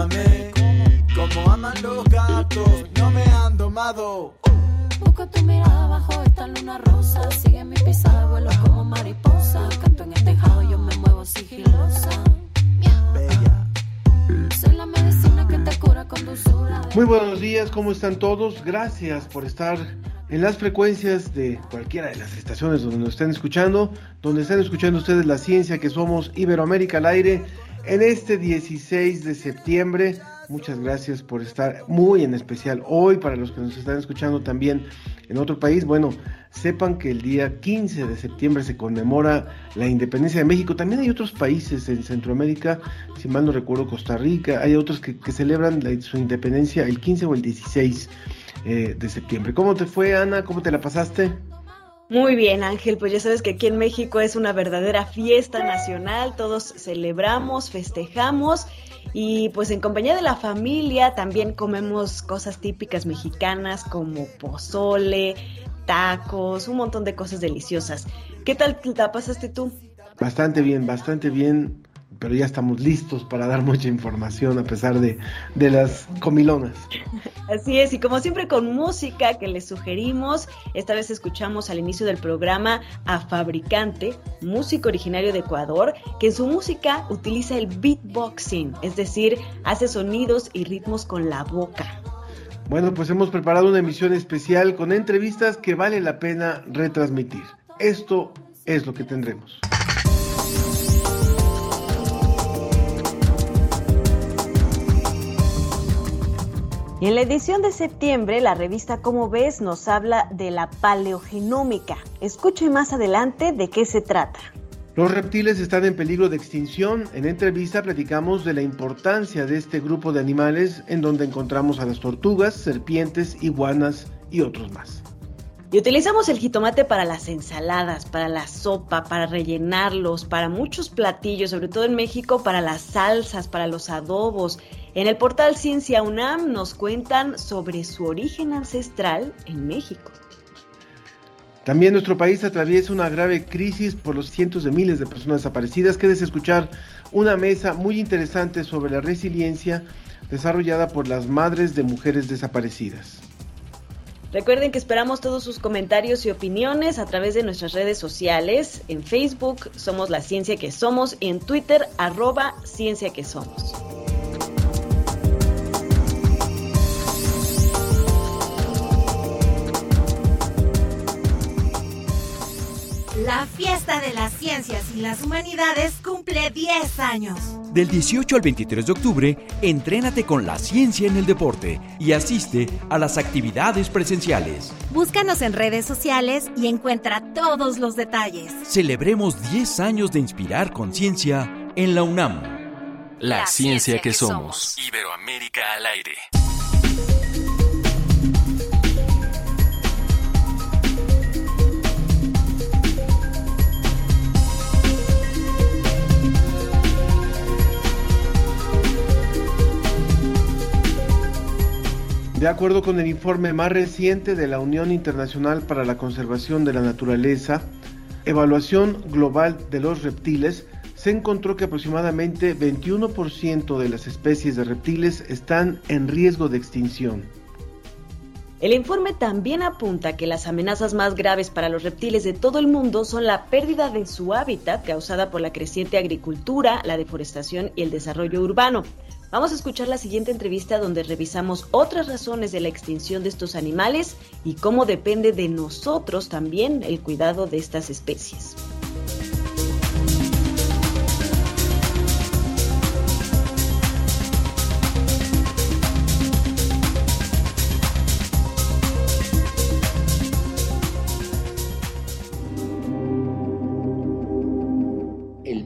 ámame, como aman los gatos. No me han domado. Busco tu mirada bajo esta luna rosa. Sigue mi pisada, vuelo como mariposa. Canto en el tejado, yo me muevo sigilosa. Bella. Soy la medicina que te cura con dulzura. Muy buenos días, ¿cómo están todos? Gracias por estar en las frecuencias de cualquiera de las estaciones donde nos estén escuchando, donde estén escuchando ustedes la ciencia que somos Iberoamérica al aire en este 16 de septiembre. Muchas gracias por estar muy en especial hoy para los que nos están escuchando también en otro país. Bueno, sepan que el día 15 de septiembre se conmemora la independencia de México. También hay otros países en Centroamérica, si mal no recuerdo Costa Rica, hay otros que, celebran su independencia el 15 o el 16 eh, de septiembre. ¿Cómo te fue, Ana? ¿Cómo te la pasaste? Muy bien, Ángel, pues ya sabes que aquí en México es una verdadera fiesta nacional, todos celebramos, festejamos y pues en compañía de la familia también comemos cosas típicas mexicanas como pozole, tacos, un montón de cosas deliciosas. ¿Qué tal te la pasaste tú? Bastante bien, bastante bien, pero ya estamos listos para dar mucha información a pesar de, de las comilonas. Así es, y como siempre con música que les sugerimos, esta vez escuchamos al inicio del programa a Fabricante, músico originario de Ecuador, que en su música utiliza el beatboxing, es decir, hace sonidos y ritmos con la boca. Bueno, pues hemos preparado una emisión especial con entrevistas que vale la pena retransmitir. Esto es lo que tendremos. Y en la edición de septiembre, la revista Como ves nos habla de la paleogenómica. Escuche más adelante de qué se trata. Los reptiles están en peligro de extinción. En entrevista platicamos de la importancia de este grupo de animales en donde encontramos a las tortugas, serpientes, iguanas y otros más. Y utilizamos el jitomate para las ensaladas, para la sopa, para rellenarlos, para muchos platillos, sobre todo en México, para las salsas, para los adobos. En el portal Ciencia UNAM nos cuentan sobre su origen ancestral en México. También nuestro país atraviesa una grave crisis por los cientos de miles de personas desaparecidas. Quedes escuchar una mesa muy interesante sobre la resiliencia desarrollada por las madres de mujeres desaparecidas. Recuerden que esperamos todos sus comentarios y opiniones a través de nuestras redes sociales. En Facebook somos la ciencia que somos y en Twitter arroba ciencia que somos. La fiesta de las ciencias y las humanidades cumple 10 años. Del 18 al 23 de octubre, entrénate con la ciencia en el deporte y asiste a las actividades presenciales. Búscanos en redes sociales y encuentra todos los detalles. Celebremos 10 años de inspirar conciencia en la UNAM. La, ciencia, que, somos. Iberoamérica al aire. De acuerdo con el informe más reciente de la Unión Internacional para la Conservación de la Naturaleza, Evaluación Global de los Reptiles, se encontró que aproximadamente 21% de las especies de reptiles están en riesgo de extinción. El informe también apunta que las amenazas más graves para los reptiles de todo el mundo son la pérdida de su hábitat causada por la creciente agricultura, la deforestación y el desarrollo urbano. Vamos a escuchar la siguiente entrevista donde revisamos otras razones de la extinción de estos animales y cómo depende de nosotros también el cuidado de estas especies.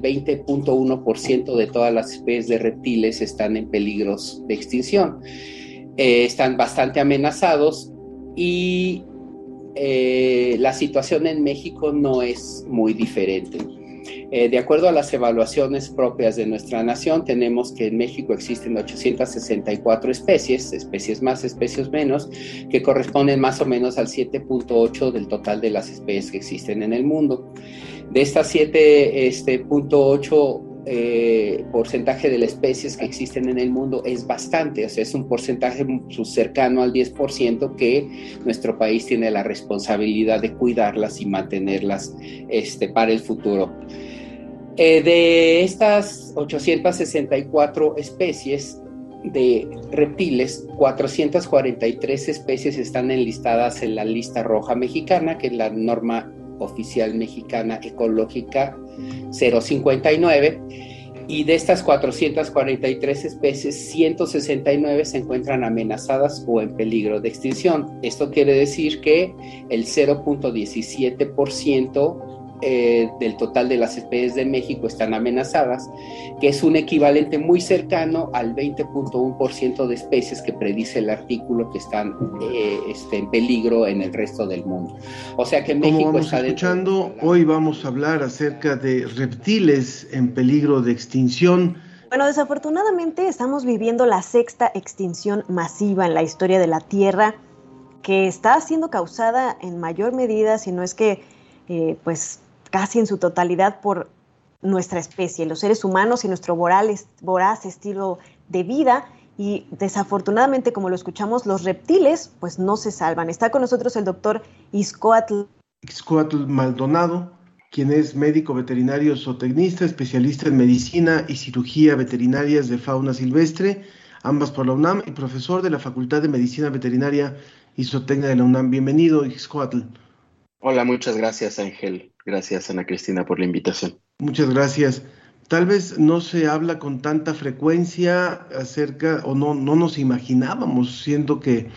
20.1% de todas las especies de reptiles están en peligros de extinción. Eh, están bastante amenazados y eh, la situación en México no es muy diferente. Eh, de acuerdo a las evaluaciones propias de nuestra nación, tenemos que en México existen 864 especies, especies más, especies menos, que corresponden más o menos al 7.8 del total de las especies que existen en el mundo. De estas 7.8 este, eh, porcentaje de las especies que existen en el mundo es bastante, o sea, es un porcentaje cercano al 10% que nuestro país tiene la responsabilidad de cuidarlas y mantenerlas este, para el futuro. Eh, de estas 864 especies de reptiles, 443 especies están enlistadas en la lista roja mexicana, que es la norma oficial mexicana ecológica 059. Y de estas 443 especies, 169 se encuentran amenazadas o en peligro de extinción. Esto quiere decir que el 0.17% eh, del total de las especies de México están amenazadas, que es un equivalente muy cercano al 20.1% de especies que predice el artículo que están eh, este, en peligro en el resto del mundo. O sea que México vamos está escuchando, hoy vamos a hablar acerca de reptiles en peligro de extinción. Bueno, desafortunadamente estamos viviendo la sexta extinción masiva en la historia de la Tierra, que está siendo causada en mayor medida, si no es que, eh, pues, casi en su totalidad por nuestra especie, los seres humanos y nuestro voraz, estilo de vida. Y desafortunadamente, como lo escuchamos, los reptiles pues no se salvan. Está con nosotros el doctor Iscoatl. Iscoatl Maldonado, quien es médico veterinario zootecnista, especialista en medicina y cirugía veterinarias de fauna silvestre, ambas por la UNAM, y profesor de la Facultad de Medicina Veterinaria y Zootecnia de la UNAM. Bienvenido, Iscoatl. Hola, muchas gracias, Ángel. Gracias, Ana Cristina, por la invitación. Muchas gracias. Tal vez no se habla con tanta frecuencia acerca, o no, no nos imaginábamos, siendo que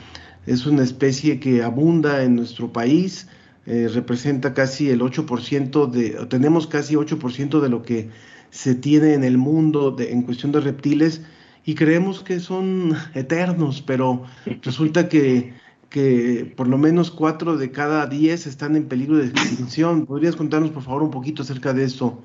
es una especie que abunda en nuestro país, eh, representa casi el 8% de, tenemos casi 8% de lo que se tiene en el mundo de, en cuestión de reptiles y creemos que son eternos, pero resulta que que por lo menos cuatro de cada diez están en peligro de extinción. ¿Podrías contarnos, por favor, un poquito acerca de esto?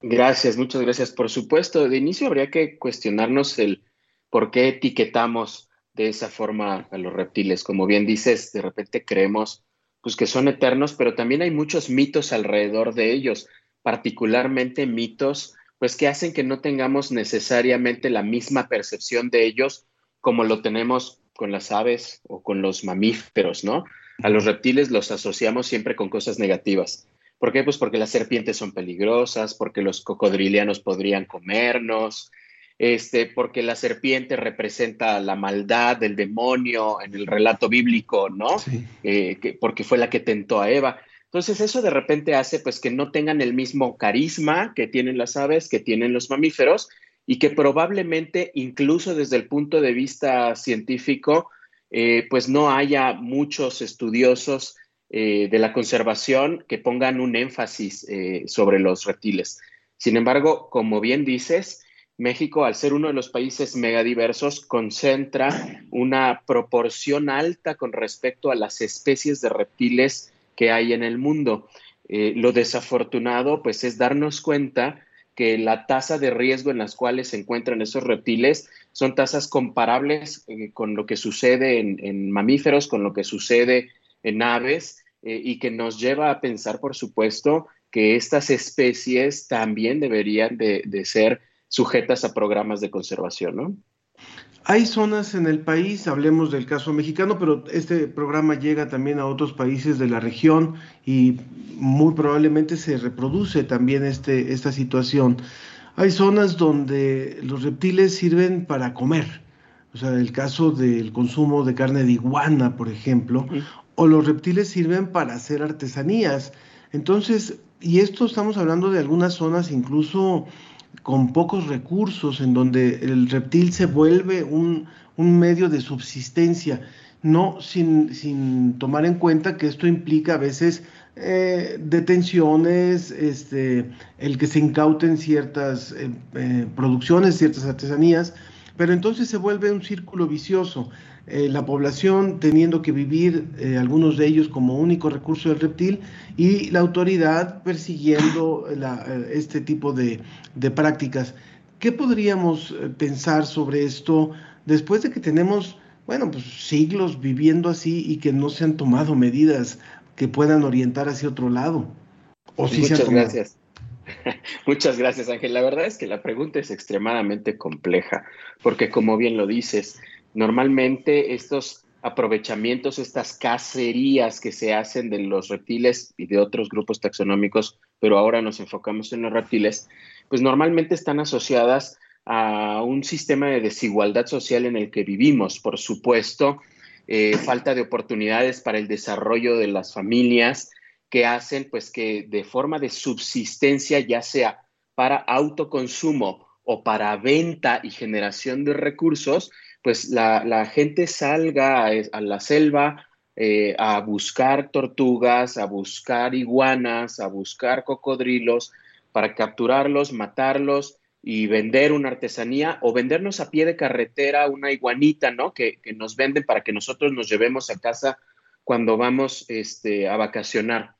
Gracias, muchas gracias. Por supuesto, de inicio habría que cuestionarnos el por qué etiquetamos de esa forma a los reptiles. Como bien dices, de repente creemos pues, que son eternos, pero también hay muchos mitos alrededor de ellos, particularmente mitos pues que hacen que no tengamos necesariamente la misma percepción de ellos como lo tenemos con las aves o con los mamíferos, ¿no? A los reptiles los asociamos siempre con cosas negativas. ¿Por qué? Pues porque las serpientes son peligrosas, porque los cocodrilianos podrían comernos, este, porque la serpiente representa la maldad del demonio en el relato bíblico, ¿no? Eh, porque fue la que tentó a Eva. Entonces eso de repente hace pues que no tengan el mismo carisma que tienen las aves, que tienen los mamíferos, y que probablemente incluso desde el punto de vista científico, eh, pues no haya muchos estudiosos eh, de la conservación que pongan un énfasis eh, sobre los reptiles. Sin embargo, como bien dices, México, al ser uno de los países megadiversos, concentra una proporción alta con respecto a las especies de reptiles que hay en el mundo. lo desafortunado, pues, es darnos cuenta que la tasa de riesgo en las cuales se encuentran esos reptiles son tasas comparables eh, con lo que sucede en, mamíferos, con lo que sucede en aves, eh, y que nos lleva a pensar, por supuesto, que estas especies también deberían de, ser sujetas a programas de conservación, ¿no? Hay zonas en el país, hablemos del caso mexicano, pero este programa llega también a otros países de la región y muy probablemente se reproduce también este, esta situación. Hay zonas donde los reptiles sirven para comer, o sea, el caso del consumo de carne de iguana, por ejemplo, o los reptiles sirven para hacer artesanías. Entonces, y esto estamos hablando de algunas zonas incluso con pocos recursos, en donde el reptil se vuelve un, medio de subsistencia, no sin, sin, tomar en cuenta que esto implica a veces eh, detenciones, este, el que se incauten ciertas eh, eh, producciones, ciertas artesanías, pero entonces se vuelve un círculo vicioso. la población teniendo que vivir algunos de ellos como único recurso del reptil y la autoridad persiguiendo este tipo de, de prácticas. ¿Qué podríamos pensar sobre esto después de que tenemos, bueno, pues siglos viviendo así y que no se han tomado medidas que puedan orientar hacia otro lado. ¿O Muchas gracias. Muchas gracias, Ángel. La verdad es que la pregunta es extremadamente compleja, porque como bien lo dices, normalmente estos aprovechamientos, estas cacerías que se hacen de los reptiles y de otros grupos taxonómicos, pero ahora nos enfocamos en los reptiles, pues normalmente están asociadas a un sistema de desigualdad social en el que vivimos. Por supuesto, eh, falta de oportunidades para el desarrollo de las familias que hacen pues que de forma de subsistencia, ya sea para autoconsumo o para venta y generación de recursos, pues la, gente salga a, la selva eh, a buscar tortugas, a buscar iguanas, a buscar cocodrilos, para capturarlos, matarlos y vender una artesanía o vendernos a pie de carretera una iguanita, ¿no? Que, nos venden para que nosotros nos llevemos a casa cuando vamos este, a vacacionar.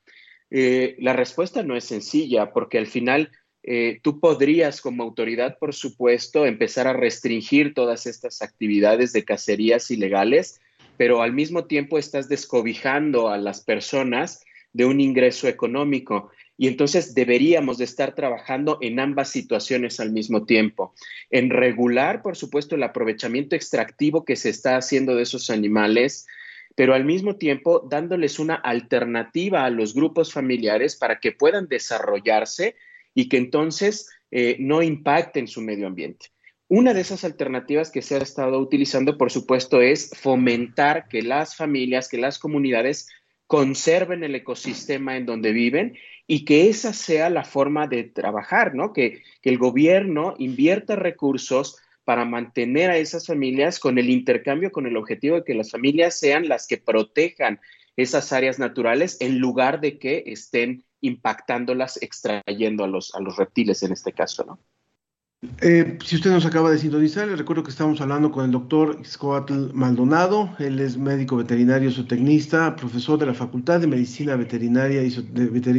Eh, la respuesta no es sencilla porque al final eh, tú podrías como autoridad, por supuesto, empezar a restringir todas estas actividades de cacerías ilegales, pero al mismo tiempo estás descobijando a las personas de un ingreso económico. Y entonces deberíamos de estar trabajando en ambas situaciones al mismo tiempo. En regular, por supuesto, el aprovechamiento extractivo que se está haciendo de esos animales, pero al mismo tiempo dándoles una alternativa a los grupos familiares para que puedan desarrollarse y que entonces eh, no impacten su medio ambiente. Una de esas alternativas que se ha estado utilizando, por supuesto, es fomentar que las familias, que las comunidades conserven el ecosistema en donde viven y que esa sea la forma de trabajar, ¿no? Que, el gobierno invierta recursos para mantener a esas familias con el intercambio, con el objetivo de que las familias sean las que protejan esas áreas naturales en lugar de que estén impactándolas, extrayendo a los, a los reptiles en este caso, ¿no? Eh, si usted nos acaba de sintonizar, le recuerdo que estamos hablando con el doctor Xcoatl Maldonado. Él es médico veterinario zootecnista, profesor de la Facultad de Medicina Veterinaria y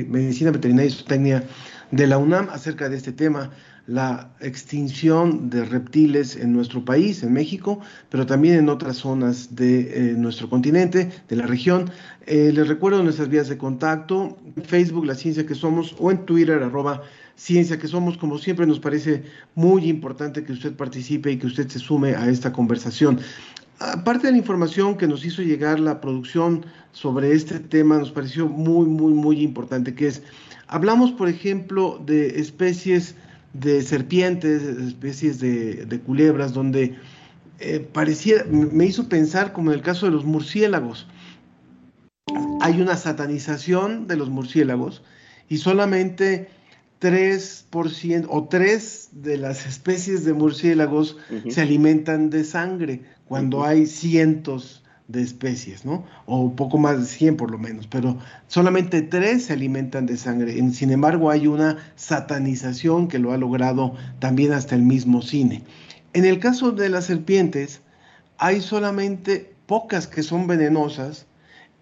Medicina Veterinaria y Zootecnia de la UNAM acerca de este tema, la extinción de reptiles en nuestro país, en México, pero también en otras zonas de eh, nuestro continente, de la región. Eh, les recuerdo nuestras vías de contacto, Facebook, La Ciencia que Somos, o en Twitter, arroba Ciencia que Somos. Como siempre, nos parece muy importante que usted participe y que usted se sume a esta conversación. Aparte de la información que nos hizo llegar la producción sobre este tema, nos pareció muy, muy, muy importante, que es, hablamos, por ejemplo, de especies de serpientes, especies de, culebras, donde eh, parecía, me hizo pensar como en el caso de los murciélagos. Hay una satanización de los murciélagos y solamente 3% o 3 de las especies de murciélagos se alimentan de sangre cuando hay cientos de especies, ¿no? O poco más de 100 por lo menos, pero solamente 3 se alimentan de sangre. Sin embargo, hay una satanización que lo ha logrado también hasta el mismo cine. En el caso de las serpientes, hay solamente pocas que son venenosas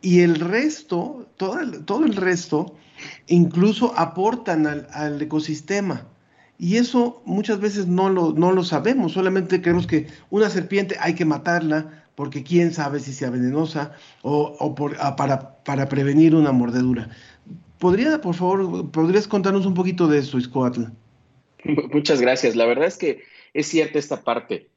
y el resto, todo el, resto, incluso aportan al, ecosistema. Y eso muchas veces no lo, no lo sabemos, solamente creemos que una serpiente hay que matarla porque quién sabe si sea venenosa o, por, ah, para, prevenir una mordedura. ¿Podría, por favor, podrías contarnos un poquito de eso, Iscoatl? Muchas gracias. La verdad es que es cierta esta parte.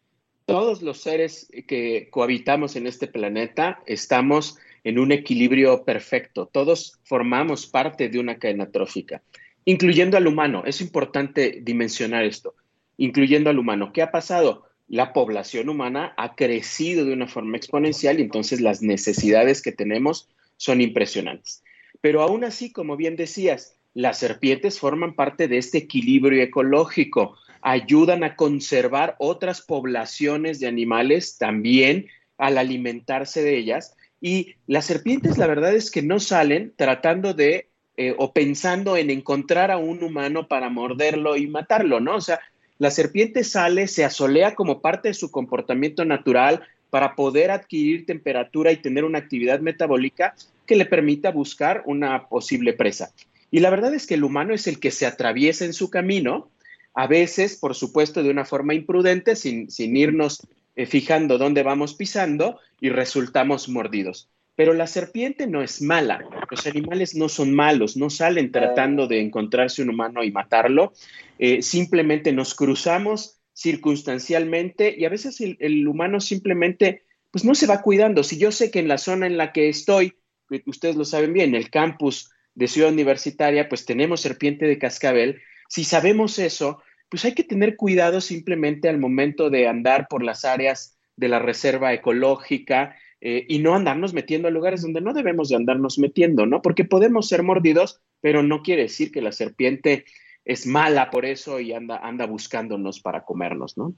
Todos los seres que cohabitamos en este planeta estamos en un equilibrio perfecto. Todos formamos parte de una cadena trófica, incluyendo al humano. Es importante dimensionar esto, incluyendo al humano. ¿Qué ha pasado? La población humana ha crecido de una forma exponencial y entonces las necesidades que tenemos son impresionantes. Pero aún así, como bien decías, las serpientes forman parte de este equilibrio ecológico, ayudan a conservar otras poblaciones de animales también al alimentarse de ellas y las serpientes, la verdad es que no salen tratando de eh, o pensando en encontrar a un humano para morderlo y matarlo, ¿no? O sea, la serpiente sale, se asolea como parte de su comportamiento natural para poder adquirir temperatura y tener una actividad metabólica que le permita buscar una posible presa. Y la verdad es que el humano es el que se atraviesa en su camino, a veces, por supuesto, de una forma imprudente, sin, irnos eh, fijando dónde vamos pisando y resultamos mordidos. Pero la serpiente no es mala, los animales no son malos, no salen tratando de encontrarse un humano y matarlo, eh, simplemente nos cruzamos circunstancialmente y a veces el, el, humano simplemente pues no se va cuidando. Si yo sé que en la zona en la que estoy, ustedes lo saben bien, el campus de Ciudad Universitaria, pues tenemos serpiente de cascabel, si sabemos eso, pues hay que tener cuidado simplemente al momento de andar por las áreas de la reserva ecológica, eh, y no andarnos metiendo a lugares donde no debemos de andarnos metiendo, ¿no? Porque podemos ser mordidos, pero no quiere decir que la serpiente es mala por eso y anda, anda buscándonos para comernos, ¿no?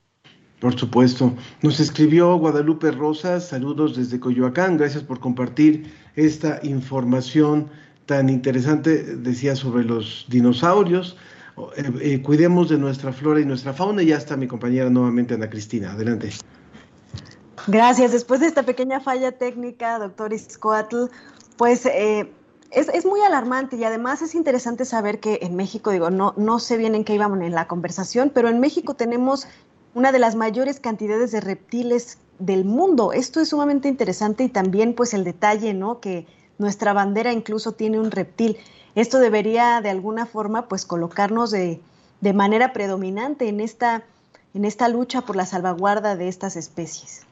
Por supuesto. Nos escribió Guadalupe Rosas, saludos desde Coyoacán, gracias por compartir esta información tan interesante, decía, sobre los dinosaurios. Eh, eh, cuidemos de nuestra flora y nuestra fauna. Y ya está mi compañera nuevamente, Ana Cristina. Adelante. Gracias. Después de esta pequeña falla técnica, doctor Iscoatl, pues eh, es, muy alarmante y además es interesante saber que en México, digo, no, no sé bien en qué íbamos en la conversación, pero en México tenemos una de las mayores cantidades de reptiles del mundo. Esto es sumamente interesante y también pues el detalle, ¿no? Que nuestra bandera incluso tiene un reptil. Esto debería de alguna forma pues colocarnos de, de manera predominante en esta, en esta lucha por la salvaguarda de estas especies.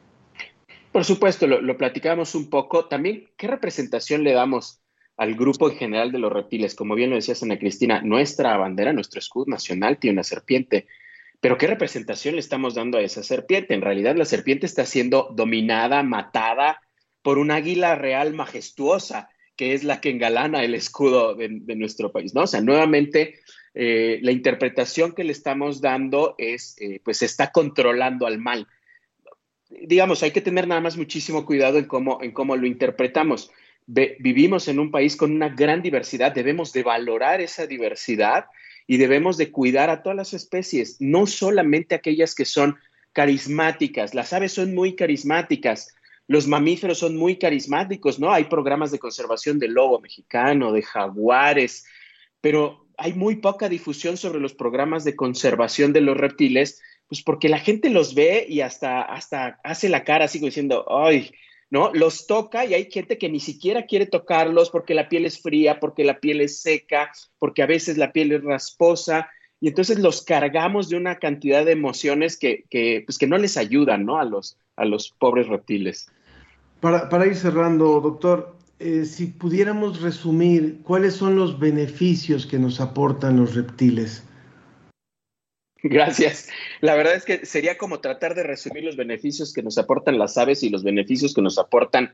Por supuesto, lo, platicamos un poco. También, ¿qué representación le damos al grupo en general de los reptiles? Como bien lo decía Ana Cristina, nuestra bandera, nuestro escudo nacional tiene una serpiente. Pero ¿qué representación le estamos dando a esa serpiente? En realidad la serpiente está siendo dominada, matada por un águila real majestuosa, que es la que engalana el escudo de, nuestro país, ¿no? O sea, nuevamente eh, la interpretación que le estamos dando es, eh, pues está controlando al mal digamos, hay que tener nada más muchísimo cuidado en cómo, en cómo lo interpretamos. vivimos en un país con una gran diversidad, debemos de valorar esa diversidad y debemos de cuidar a todas las especies, no solamente aquellas que son carismáticas. Las aves son muy carismáticas, los mamíferos son muy carismáticos, ¿no? Hay programas de conservación del lobo mexicano, de jaguares, pero hay muy poca difusión sobre los programas de conservación de los reptiles pues porque la gente los ve y hasta, hasta hace la cara así diciendo, ay, ¿no? Los toca y hay gente que ni siquiera quiere tocarlos porque la piel es fría, porque la piel es seca, porque a veces la piel es rasposa. Y entonces los cargamos de una cantidad de emociones que, que, pues que no les ayudan, ¿no? A los, a los pobres reptiles. Para, para ir cerrando, doctor, eh, si pudiéramos resumir, ¿cuáles son los beneficios que nos aportan los reptiles? Gracias. La verdad es que sería como tratar de resumir los beneficios que nos aportan las aves y los beneficios que nos aportan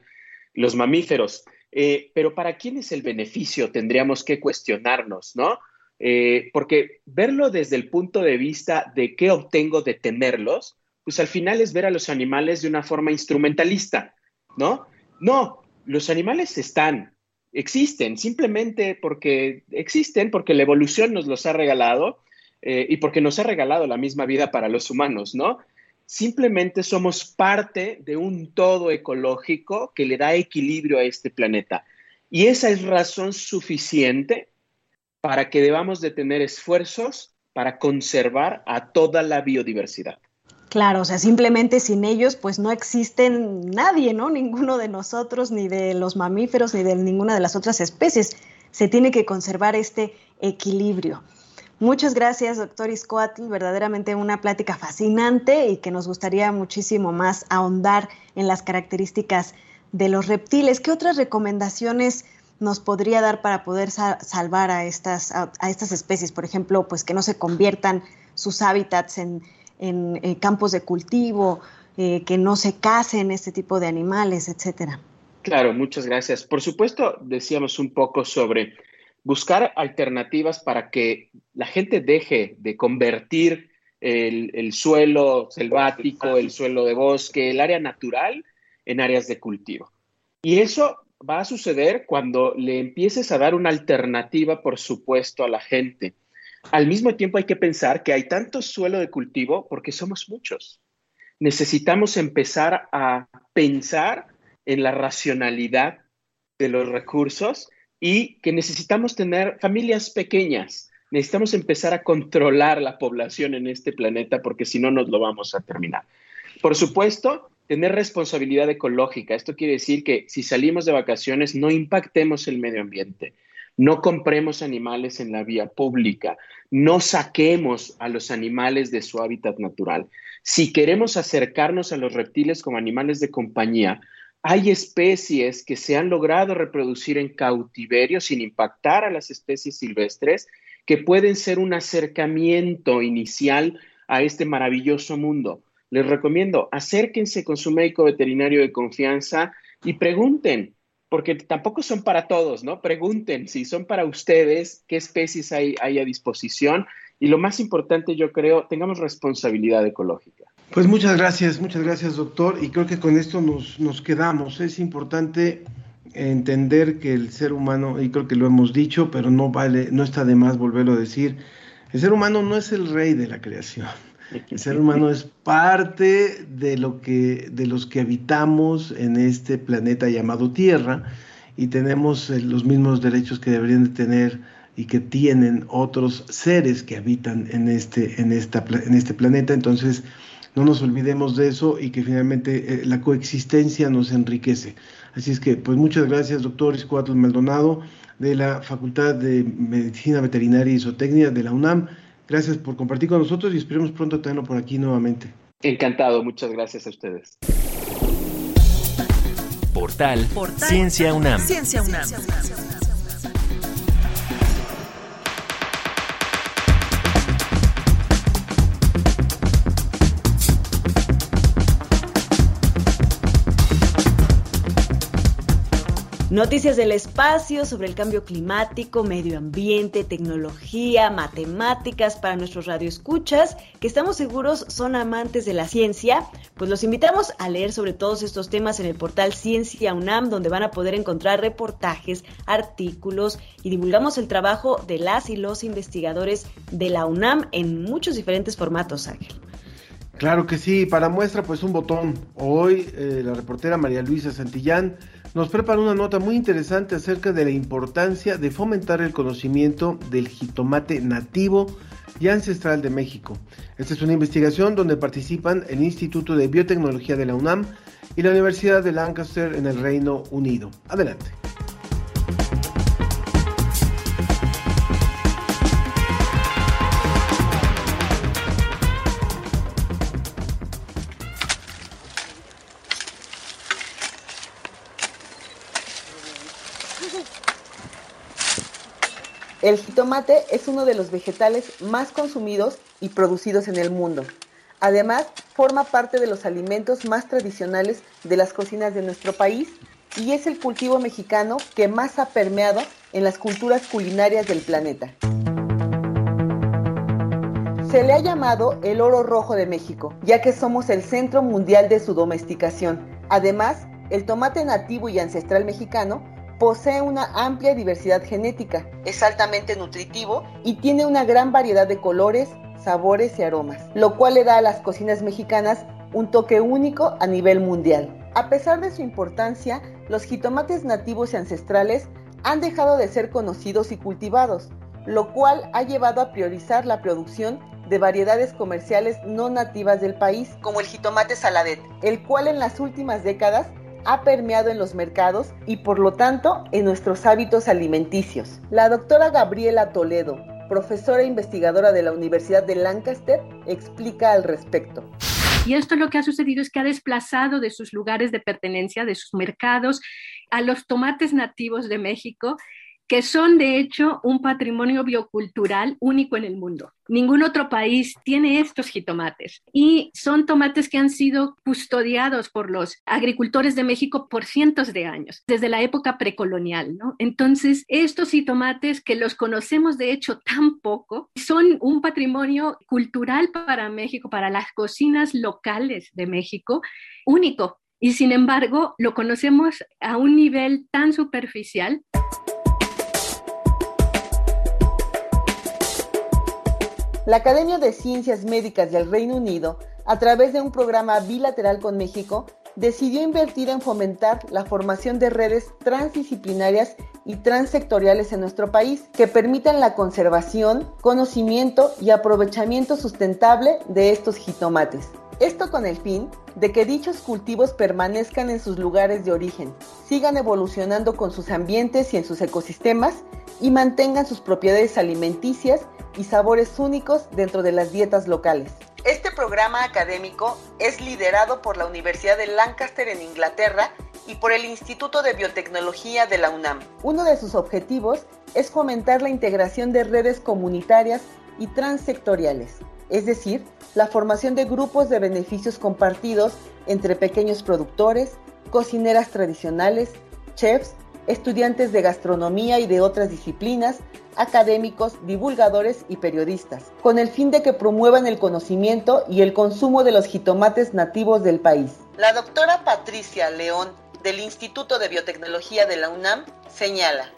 los mamíferos. Eh, pero ¿para quién es el beneficio? Tendríamos que cuestionarnos, ¿no? Eh, porque verlo desde el punto de vista de qué obtengo de tenerlos, pues al final es ver a los animales de una forma instrumentalista, ¿no? No, los animales están, existen, simplemente porque existen, porque la evolución nos los ha regalado eh, y porque nos ha regalado la misma vida para los humanos, ¿no? Simplemente somos parte de un todo ecológico que le da equilibrio a este planeta. Y esa es razón suficiente para que debamos de tener esfuerzos para conservar a toda la biodiversidad. Claro, o sea, simplemente sin ellos pues no existen nadie, ¿no? Ninguno de nosotros, ni de los mamíferos, ni de ninguna de las otras especies. Se tiene que conservar este equilibrio. Muchas gracias, doctor Iscoatl. Verdaderamente una plática fascinante y que nos gustaría muchísimo más ahondar en las características de los reptiles. ¿Qué otras recomendaciones nos podría dar para poder salvar a estas, a, estas especies? Por ejemplo, pues que no se conviertan sus hábitats en, eh, campos de cultivo, eh, que no se casen este tipo de animales, etcétera. Claro, muchas gracias. Por supuesto, decíamos un poco sobre buscar alternativas para que la gente deje de convertir el, suelo selvático, el suelo de bosque, el área natural en áreas de cultivo. Y eso va a suceder cuando le empieces a dar una alternativa, por supuesto, a la gente. Al mismo tiempo hay que pensar que hay tanto suelo de cultivo porque somos muchos. Necesitamos empezar a pensar en la racionalidad de los recursos y que necesitamos tener familias pequeñas. Necesitamos empezar a controlar la población en este planeta porque si no nos lo vamos a terminar. Por supuesto, tener responsabilidad ecológica. Esto quiere decir que si salimos de vacaciones no impactemos el medio ambiente, no compremos animales en la vía pública, no saquemos a los animales de su hábitat natural. Si queremos acercarnos a los reptiles como animales de compañía, hay especies que se han logrado reproducir en cautiverio sin impactar a las especies silvestres, que pueden ser un acercamiento inicial a este maravilloso mundo. Les recomiendo, acérquense con su médico veterinario de confianza y pregunten, porque tampoco son para todos, ¿no? Pregunten si son para ustedes, qué especies hay, hay a disposición y lo más importante, yo creo, tengamos responsabilidad ecológica. Pues muchas gracias, muchas gracias doctor. Y creo que con esto nos, nos quedamos. Es importante entender que el ser humano, y creo que lo hemos dicho, pero no vale, no está de más volverlo a decir, el ser humano no es el rey de la creación. El ser humano es parte de lo que, de los que habitamos en este planeta llamado Tierra y tenemos eh, los mismos derechos que deberían de tener y que tienen otros seres que habitan en este, en esta, en este planeta. Entonces, no nos olvidemos de eso y que finalmente eh, la coexistencia nos enriquece. Así es que, pues muchas gracias, doctor Iscuatl Maldonado, de la Facultad de Medicina Veterinaria y Zootecnia de la UNAM. Gracias por compartir con nosotros y esperemos pronto tenerlo por aquí nuevamente. Encantado, muchas gracias a ustedes. Portal, Ciencia UNAM. Ciencia UNAM. Noticias del espacio sobre el cambio climático, medio ambiente, tecnología, matemáticas para nuestros radioescuchas, que estamos seguros son amantes de la ciencia. Pues los invitamos a leer sobre todos estos temas en el portal Ciencia UNAM, donde van a poder encontrar reportajes, artículos y divulgamos el trabajo de las y los investigadores de la UNAM en muchos diferentes formatos, Ángel. Claro que sí, para muestra pues un botón. Hoy eh, la reportera María Luisa Santillán nos prepara una nota muy interesante acerca de la importancia de fomentar el conocimiento del jitomate nativo y ancestral de México. Esta es una investigación donde participan el Instituto de Biotecnología de la UNAM y la Universidad de Lancaster en el Reino Unido. Adelante. El jitomate es uno de los vegetales más consumidos y producidos en el mundo. Además, forma parte de los alimentos más tradicionales de las cocinas de nuestro país y es el cultivo mexicano que más ha permeado en las culturas culinarias del planeta. Se le ha llamado el oro rojo de México, ya que somos el centro mundial de su domesticación. Además, el tomate nativo y ancestral mexicano Posee una amplia diversidad genética, es altamente nutritivo y tiene una gran variedad de colores, sabores y aromas, lo cual le da a las cocinas mexicanas un toque único a nivel mundial. A pesar de su importancia, los jitomates nativos y ancestrales han dejado de ser conocidos y cultivados, lo cual ha llevado a priorizar la producción de variedades comerciales no nativas del país, como el jitomate saladet, el cual en las últimas décadas ha permeado en los mercados y por lo tanto en nuestros hábitos alimenticios. La doctora Gabriela Toledo, profesora e investigadora de la Universidad de Lancaster, explica al respecto. Y esto lo que ha sucedido es que ha desplazado de sus lugares de pertenencia, de sus mercados, a los tomates nativos de México que son de hecho un patrimonio biocultural único en el mundo. Ningún otro país tiene estos jitomates y son tomates que han sido custodiados por los agricultores de México por cientos de años, desde la época precolonial, ¿no? Entonces, estos jitomates que los conocemos de hecho tan poco, son un patrimonio cultural para México, para las cocinas locales de México, único y sin embargo lo conocemos a un nivel tan superficial. La Academia de Ciencias Médicas del Reino Unido, a través de un programa bilateral con México, decidió invertir en fomentar la formación de redes transdisciplinarias y transsectoriales en nuestro país que permitan la conservación, conocimiento y aprovechamiento sustentable de estos jitomates. Esto con el fin de que dichos cultivos permanezcan en sus lugares de origen, sigan evolucionando con sus ambientes y en sus ecosistemas y mantengan sus propiedades alimenticias y sabores únicos dentro de las dietas locales. Este programa académico es liderado por la Universidad de Lancaster en Inglaterra y por el Instituto de Biotecnología de la UNAM. Uno de sus objetivos es fomentar la integración de redes comunitarias y transsectoriales, es decir, la formación de grupos de beneficios compartidos entre pequeños productores, cocineras tradicionales, chefs, estudiantes de gastronomía y de otras disciplinas, académicos, divulgadores y periodistas, con el fin de que promuevan el conocimiento y el consumo de los jitomates nativos del país. La doctora Patricia León del Instituto de Biotecnología de la UNAM señala.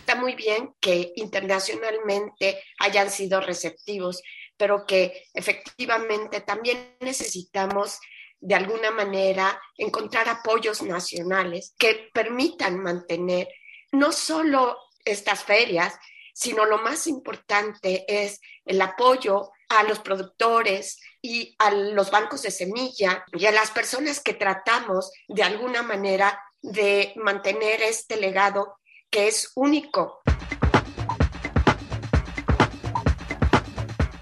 Está muy bien que internacionalmente hayan sido receptivos, pero que efectivamente también necesitamos de alguna manera encontrar apoyos nacionales que permitan mantener no solo estas ferias, sino lo más importante es el apoyo a los productores y a los bancos de semilla y a las personas que tratamos de alguna manera de mantener este legado que es único.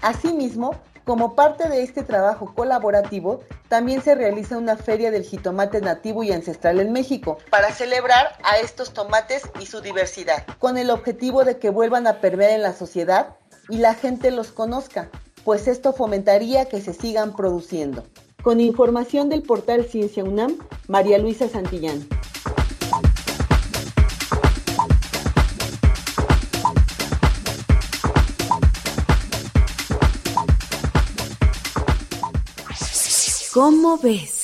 Asimismo, como parte de este trabajo colaborativo, también se realiza una feria del jitomate nativo y ancestral en México para celebrar a estos tomates y su diversidad, con el objetivo de que vuelvan a permear en la sociedad y la gente los conozca, pues esto fomentaría que se sigan produciendo. Con información del portal Ciencia UNAM, María Luisa Santillán. ¿Cómo ves?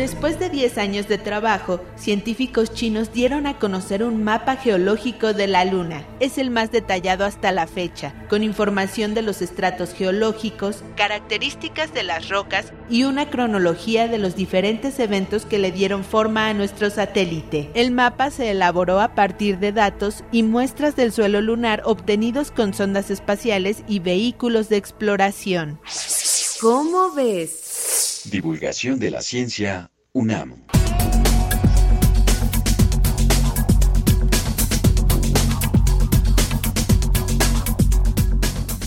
Después de 10 años de trabajo, científicos chinos dieron a conocer un mapa geológico de la Luna. Es el más detallado hasta la fecha, con información de los estratos geológicos, características de las rocas y una cronología de los diferentes eventos que le dieron forma a nuestro satélite. El mapa se elaboró a partir de datos y muestras del suelo lunar obtenidos con sondas espaciales y vehículos de exploración. ¿Cómo ves? Divulgación de la ciencia UNAM.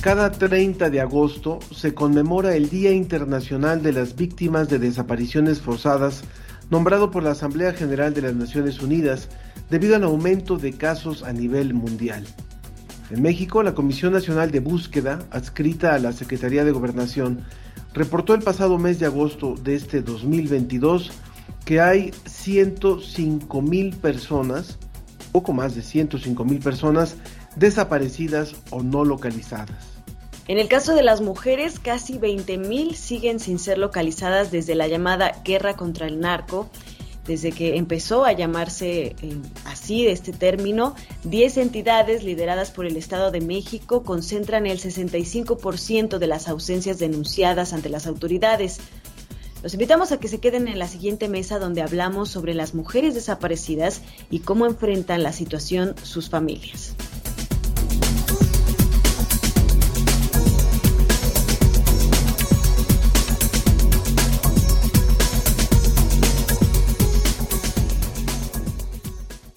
Cada 30 de agosto se conmemora el Día Internacional de las Víctimas de Desapariciones Forzadas, nombrado por la Asamblea General de las Naciones Unidas debido al aumento de casos a nivel mundial. En México, la Comisión Nacional de Búsqueda, adscrita a la Secretaría de Gobernación, reportó el pasado mes de agosto de este 2022 que hay 105 mil personas, poco más de 105 mil personas desaparecidas o no localizadas. En el caso de las mujeres, casi 20 mil siguen sin ser localizadas desde la llamada guerra contra el narco desde que empezó a llamarse eh, así este término, 10 entidades lideradas por el Estado de México concentran el 65% de las ausencias denunciadas ante las autoridades. Los invitamos a que se queden en la siguiente mesa donde hablamos sobre las mujeres desaparecidas y cómo enfrentan la situación sus familias.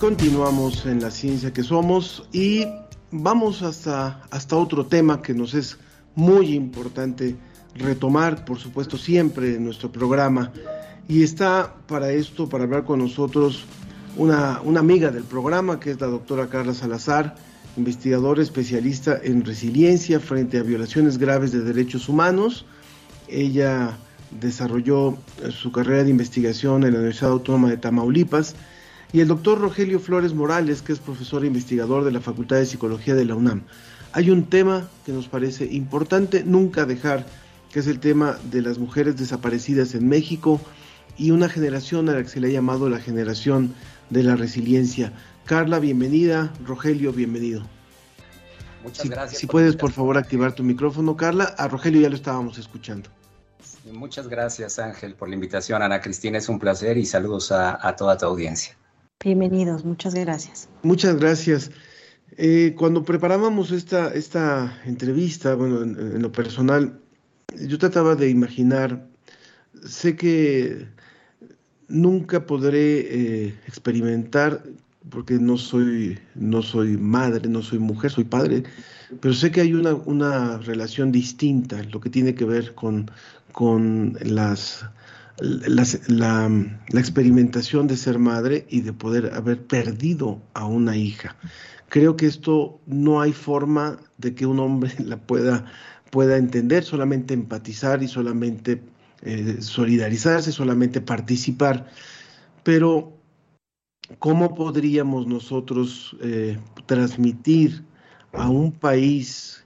Continuamos en la ciencia que somos y vamos hasta, hasta otro tema que nos es muy importante retomar, por supuesto, siempre en nuestro programa. Y está para esto, para hablar con nosotros, una, una amiga del programa, que es la doctora Carla Salazar, investigadora especialista en resiliencia frente a violaciones graves de derechos humanos. Ella desarrolló su carrera de investigación en la Universidad Autónoma de Tamaulipas y el doctor Rogelio Flores Morales, que es profesor e investigador de la Facultad de Psicología de la UNAM. Hay un tema que nos parece importante nunca dejar, que es el tema de las mujeres desaparecidas en México y una generación a la que se le ha llamado la generación de la resiliencia. Carla, bienvenida. Rogelio, bienvenido. Muchas gracias. Si puedes, por favor, activar tu micrófono, Carla. A Rogelio ya lo estábamos escuchando. Muchas gracias, Ángel, por la invitación. Ana Cristina, es un placer y saludos a, toda tu audiencia. Bienvenidos, muchas gracias. Muchas gracias. Eh, cuando preparábamos esta, esta entrevista, bueno, en, lo personal, yo trataba de imaginar, sé que nunca podré eh, experimentar porque no soy, no soy madre, no soy mujer, soy padre, pero sé que hay una, una relación distinta, lo que tiene que ver con, con las, la, experimentación de ser madre y de poder haber perdido a una hija. Creo que esto no hay forma de que un hombre la pueda, pueda entender, solamente empatizar y solamente eh, solidarizarse, solamente participar. Pero ¿cómo podríamos nosotros eh, transmitir a un país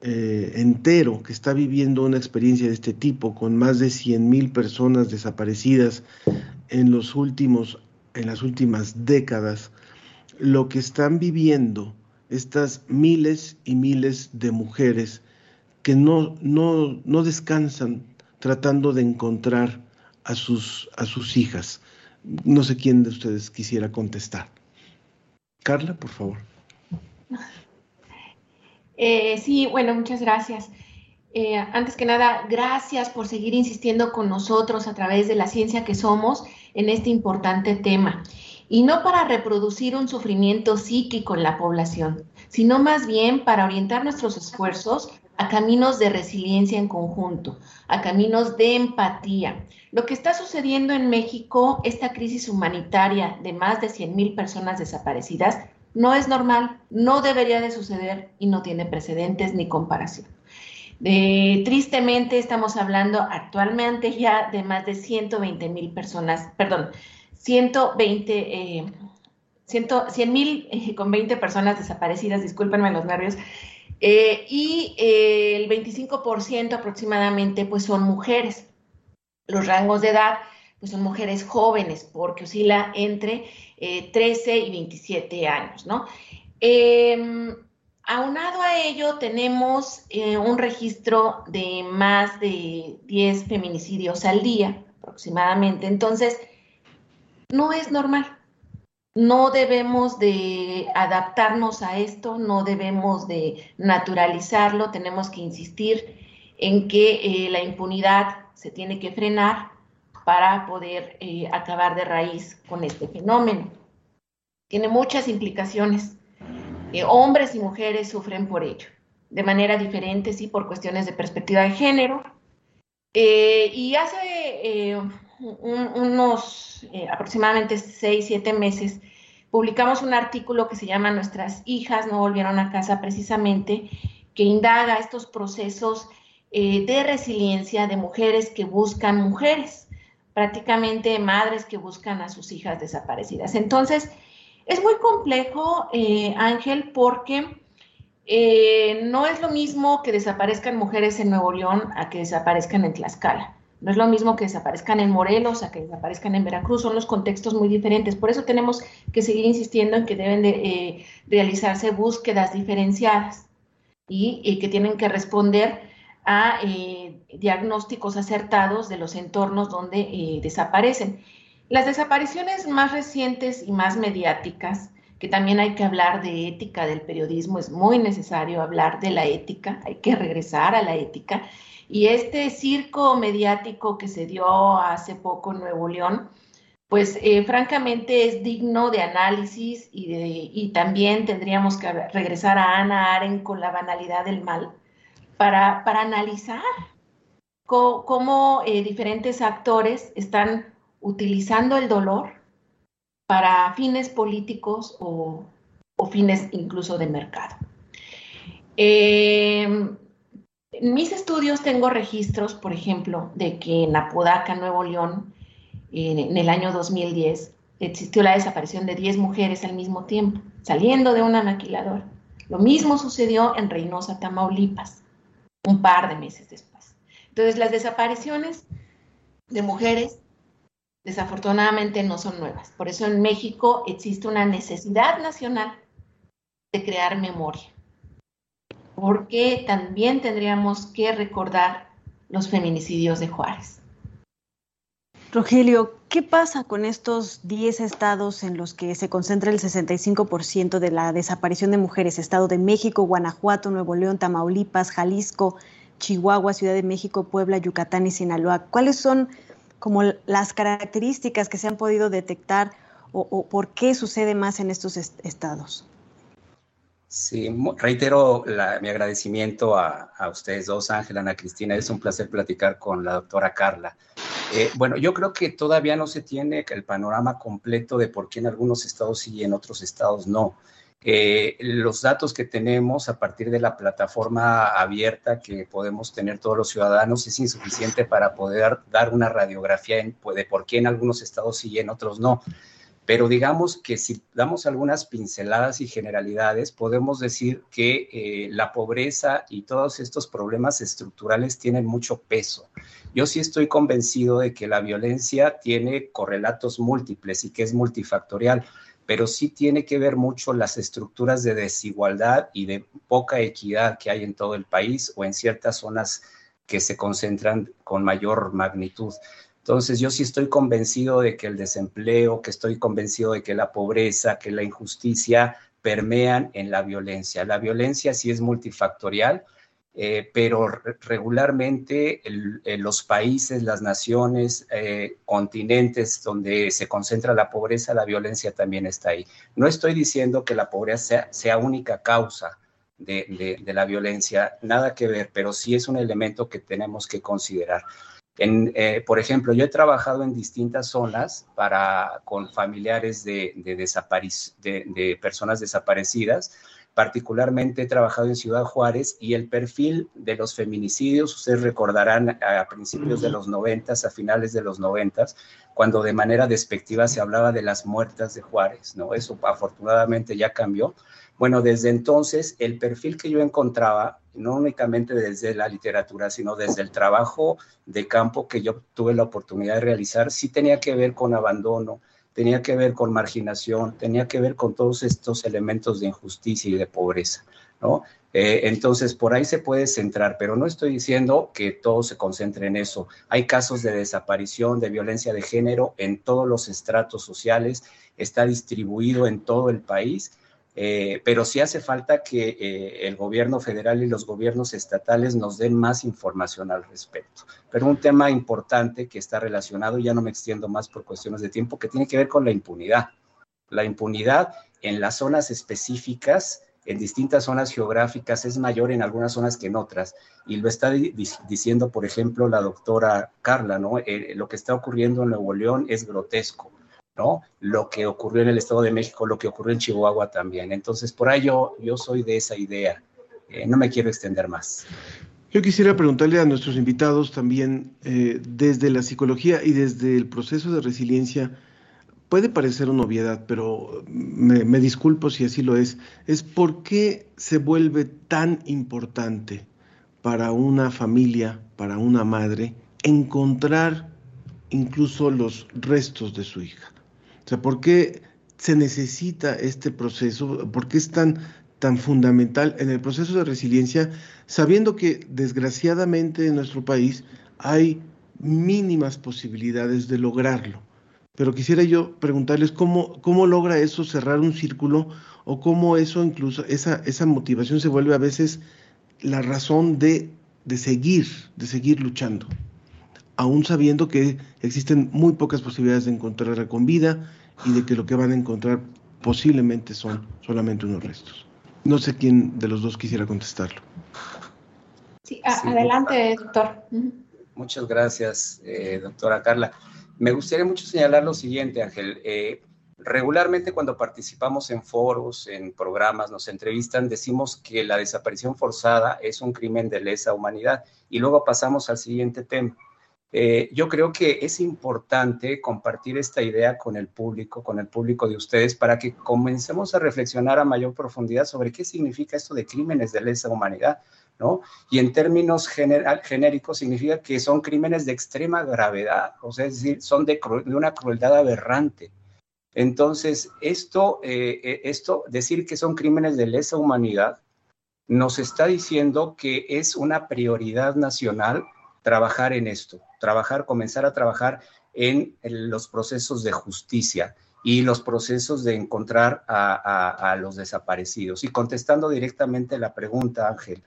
eh, entero que está viviendo una experiencia de este tipo, con más de 100.000 personas desaparecidas en, los últimos, en las últimas décadas, lo que están viviendo estas miles y miles de mujeres que no, no, no descansan tratando de encontrar a sus, a sus hijas. No sé quién de ustedes quisiera contestar. Carla, por favor. Eh, sí, bueno, muchas gracias. Eh, antes que nada, gracias por seguir insistiendo con nosotros a través de la ciencia que somos en este importante tema. Y no para reproducir un sufrimiento psíquico en la población, sino más bien para orientar nuestros esfuerzos a caminos de resiliencia en conjunto, a caminos de empatía. Lo que está sucediendo en México, esta crisis humanitaria de más de 100.000 personas desaparecidas, no es normal, no debería de suceder y no tiene precedentes ni comparación. tristemente estamos hablando actualmente ya de más de 120 mil personas, perdón, 120, eh, 100 mil eh, con 20 personas desaparecidas, discúlpenme los nervios, eh, y eh, el 25% aproximadamente pues son mujeres. Los rangos de edad pues son mujeres jóvenes porque oscila entre 13 eh, y 27 años, ¿no? Em, aunado a ello tenemos un registro de más de 10 feminicidios al día aproximadamente. Entonces, no es normal no debemos de adaptarnos a esto, no debemos de naturalizarlo, tenemos que insistir en que eh, la impunidad se tiene que frenar para poder eh, acabar de raíz con este fenómeno. Tiene muchas implicaciones. Eh, hombres y mujeres sufren por ello, de manera diferente, sí, por cuestiones de perspectiva de género. y hace unos aproximadamente seis, siete meses, publicamos un artículo que se llama Nuestras hijas no volvieron a casa precisamente, que indaga estos procesos eh, de resiliencia de mujeres que buscan mujeres, prácticamente madres que buscan a sus hijas desaparecidas. Entonces, es muy complejo, eh, Ángel, porque eh, no es lo mismo que desaparezcan mujeres en Nuevo León a que desaparezcan en Tlaxcala. No es lo mismo que desaparezcan en Morelos a que desaparezcan en Veracruz, son los contextos muy diferentes. Por eso tenemos que seguir insistiendo en que deben de eh, realizarse búsquedas diferenciadas y, que tienen que responder a eh, diagnósticos acertados de los entornos donde eh, desaparecen. Las desapariciones más recientes y más mediáticas, que también hay que hablar de ética del periodismo, es muy necesario hablar de la ética, hay que regresar a la ética y este circo mediático que se dio hace poco en Nuevo León, pues eh, francamente es digno de análisis y, de, y, también tendríamos que regresar a Ana Aren con la banalidad del mal para, analizar cómo, eh, diferentes actores están utilizando el dolor para fines políticos o, o fines incluso de mercado. Eh, en mis estudios tengo registros, por ejemplo, de que en Apodaca, Nuevo León, en, el año 2010, existió la desaparición de 10 mujeres al mismo tiempo, saliendo de una maquiladora. Lo mismo sucedió en Reynosa, Tamaulipas, un par de meses después. Entonces, las desapariciones de mujeres desafortunadamente no son nuevas. Por eso en México existe una necesidad nacional de crear memoria, porque también tendríamos que recordar los feminicidios de Juárez. Rogelio, ¿qué pasa con estos 10 estados en los que se concentra el 65% de la desaparición de mujeres? Estado de México, Guanajuato, Nuevo León, Tamaulipas, Jalisco, Chihuahua, Ciudad de México, Puebla, Yucatán y Sinaloa. ¿Cuáles son como las características que se han podido detectar o, por qué sucede más en estos estados? Sí, reitero mi agradecimiento a, a, ustedes dos, Ángela, Ana Cristina. Es un placer platicar con la doctora Carla. Eh, bueno, yo creo que todavía no se tiene el panorama completo de por qué en algunos estados sí y en otros estados no. Eh, los datos que tenemos a partir de la plataforma abierta que podemos tener todos los ciudadanos es insuficiente para poder dar una radiografía de por qué en algunos estados sí y en otros no. Pero digamos que si damos algunas pinceladas y generalidades, podemos decir que eh, la pobreza y todos estos problemas estructurales tienen mucho peso. Yo sí estoy convencido de que la violencia tiene correlatos múltiples y que es multifactorial pero sí tiene que ver mucho las estructuras de desigualdad y de poca equidad que hay en todo el país o en ciertas zonas que se concentran con mayor magnitud. Entonces, yo sí estoy convencido de que el desempleo, que estoy convencido de que la pobreza, que la injusticia permean en la violencia. La violencia sí es multifactorial, eh, pero regularmente los países, las naciones, eh, continentes donde se concentra la pobreza, la violencia también está ahí. No estoy diciendo que la pobreza sea, única causa de, la violencia, nada que ver, pero sí es un elemento que tenemos que considerar. Eh, por ejemplo, yo he trabajado en distintas zonas para, con familiares de, de personas desaparecidas particularmente he trabajado en Ciudad Juárez y el perfil de los feminicidios, ustedes recordarán a principios de los noventas, a finales de los noventas, cuando de manera despectiva se hablaba de las muertas de Juárez, ¿no? Eso afortunadamente ya cambió. Bueno, desde entonces el perfil que yo encontraba, no únicamente desde la literatura, sino desde el trabajo de campo que yo tuve la oportunidad de realizar, sí tenía que ver con abandono, tenía que ver con marginación, tenía que ver con todos estos elementos de injusticia y de pobreza, ¿no? Eh, entonces, por ahí se puede centrar, pero no estoy diciendo que todo se concentre en eso. Hay casos de desaparición, de violencia de género en todos los estratos sociales, está distribuido en todo el país eh, pero sí hace falta que eh, el gobierno federal y los gobiernos estatales nos den más información al respecto. Pero un tema importante que está relacionado, ya no me extiendo más por cuestiones de tiempo, que tiene que ver con la impunidad. La impunidad en las zonas específicas, en distintas zonas geográficas, es mayor en algunas zonas que en otras. Y lo está diciendo, por ejemplo, la doctora Carla, ¿no? Eh, lo que está ocurriendo en Nuevo León es grotesco ¿no? Lo que ocurrió en el Estado de México, lo que ocurrió en Chihuahua también. Entonces, por ello, yo soy de esa idea. Eh, no me quiero extender más. Yo quisiera preguntarle a nuestros invitados también, eh, desde la psicología y desde el proceso de resiliencia, puede parecer una obviedad, pero me, me disculpo si así lo es, es por qué se vuelve tan importante para una familia, para una madre, encontrar incluso los restos de su hija. O sea, ¿por qué se necesita este proceso? ¿Por qué es tan, tan fundamental en el proceso de resiliencia, sabiendo que desgraciadamente en nuestro país hay mínimas posibilidades de lograrlo? Pero quisiera yo preguntarles cómo, cómo logra eso cerrar un círculo o cómo eso incluso, esa, esa motivación se vuelve a veces la razón de, de seguir, de seguir luchando aún sabiendo que existen muy pocas posibilidades de encontrarla con vida y de que lo que van a encontrar posiblemente son solamente unos restos. No sé quién de los dos quisiera contestarlo. Sí, adelante, doctor. Muchas gracias, eh, doctora Carla. Me gustaría mucho señalar lo siguiente, Ángel. Eh, regularmente cuando participamos en foros, en programas, nos entrevistan, decimos que la desaparición forzada es un crimen de lesa humanidad y luego pasamos al siguiente tema. Eh, yo creo que es importante compartir esta idea con el público, con el público de ustedes, para que comencemos a reflexionar a mayor profundidad sobre qué significa esto de crímenes de lesa humanidad, ¿no? Y en términos genéricos significa que son crímenes de extrema gravedad, o sea, es decir, son de, una crueldad aberrante. Entonces, esto, eh, eh, esto, decir que son crímenes de lesa humanidad, nos está diciendo que es una prioridad nacional trabajar en esto, trabajar, comenzar a trabajar en, los procesos de justicia y los procesos de encontrar a, los desaparecidos. Y contestando directamente la pregunta, Ángel,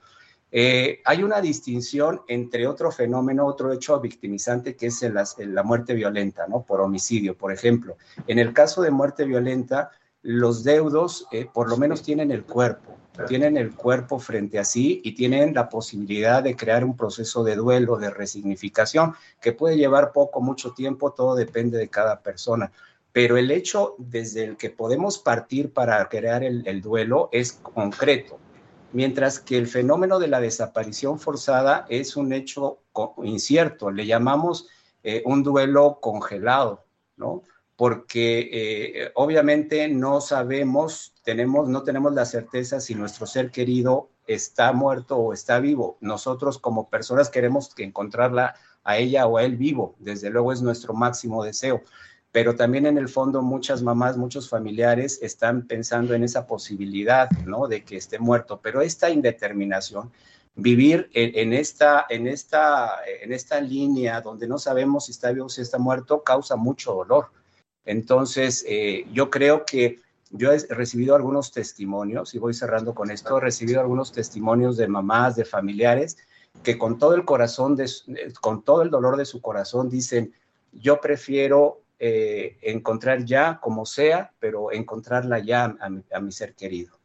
eh, hay una distinción entre otro fenómeno, otro hecho victimizante, que es la muerte violenta, ¿no? Por homicidio, por ejemplo. En el caso de muerte violenta, los deudos eh, por lo menos tienen el cuerpo, tienen el cuerpo frente a sí y tienen la posibilidad de crear un proceso de duelo, de resignificación, que puede llevar poco, mucho tiempo, todo depende de cada persona. Pero el hecho desde el que podemos partir para crear el, duelo es concreto, mientras que el fenómeno de la desaparición forzada es un hecho incierto, le llamamos eh, un duelo congelado, ¿no? Porque eh, obviamente no sabemos, tenemos, no tenemos la certeza si nuestro ser querido está muerto o está vivo. Nosotros como personas queremos encontrarla a ella o a él vivo, desde luego es nuestro máximo deseo, pero también en el fondo muchas mamás, muchos familiares están pensando en esa posibilidad, ¿no? De que esté muerto, pero esta indeterminación vivir en, esta, en, esta, en esta línea donde no sabemos si está vivo o si está muerto causa mucho dolor. Entonces, eh, yo creo que yo he recibido algunos testimonios, y voy cerrando con esto, he recibido algunos testimonios de mamás, de familiares, que con todo el corazón, con todo el dolor de su corazón dicen, yo prefiero eh, encontrar ya como sea, pero encontrarla ya a mi ser querido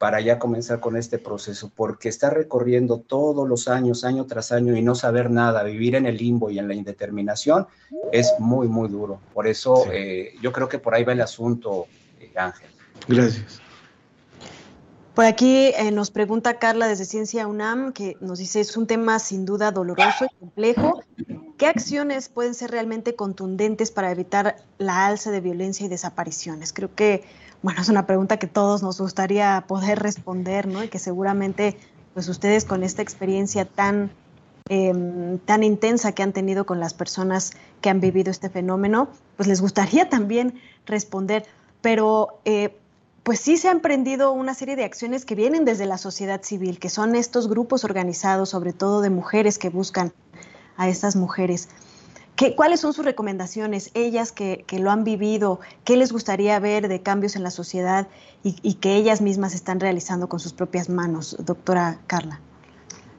para ya comenzar con este proceso, porque está recorriendo todos los años, año tras año, y no saber nada, vivir en el limbo y en la indeterminación, es muy, muy duro. Por eso eh, yo creo que por ahí va el asunto, eh, Ángel. Gracias. Por aquí eh, nos pregunta Carla desde Ciencia UNAM, que nos dice, es un tema sin duda doloroso y complejo. ¿Qué acciones pueden ser realmente contundentes para evitar la alza de violencia y desapariciones? Creo que bueno, es una pregunta que todos nos gustaría poder responder, ¿no? Y que seguramente, pues ustedes con esta experiencia tan, em, tan intensa que han tenido con las personas que han vivido este fenómeno, pues les gustaría también responder. Pero, eh, pues sí se han emprendido una serie de acciones que vienen desde la sociedad civil, que son estos grupos organizados, sobre todo de mujeres que buscan a estas mujeres. ¿Cuáles son sus recomendaciones, ellas que, lo han vivido? ¿Qué les gustaría ver de cambios en la sociedad y, que ellas mismas están realizando con sus propias manos, doctora Carla?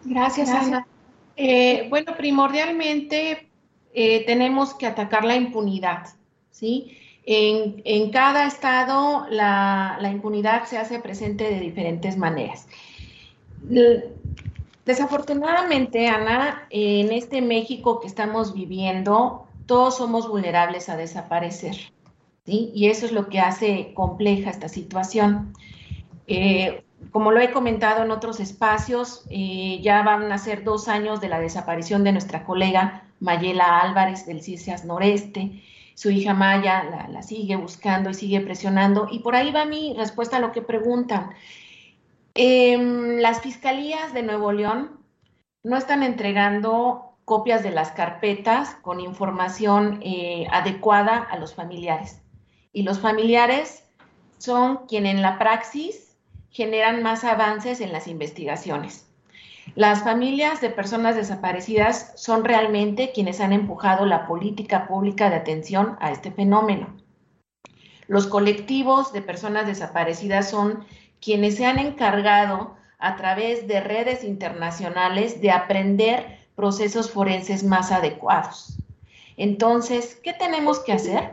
Gracias, Ana. Eh, bueno, primordialmente eh, tenemos que atacar la impunidad, ¿sí? En, cada estado la, impunidad se hace presente de diferentes maneras. Desafortunadamente, Ana, en este México que estamos viviendo, todos somos vulnerables a desaparecer. Y eso es lo que hace compleja esta situación. Eh, como lo he comentado en otros espacios, eh, ya van a ser dos años de la desaparición de nuestra colega Mayela Álvarez del CISEAS Noreste. Su hija Maya la, sigue buscando y sigue presionando. Y por ahí va mi respuesta a lo que preguntan. Em, las fiscalías de Nuevo León no están entregando copias de las carpetas con información eh, adecuada a los familiares. Y los familiares son quienes en la praxis generan más avances en las investigaciones. Las familias de personas desaparecidas son realmente quienes han empujado la política pública de atención a este fenómeno. Los colectivos de personas desaparecidas son quienes se han encargado a través de redes internacionales de aprender procesos forenses más adecuados. Entonces, ¿qué tenemos que hacer?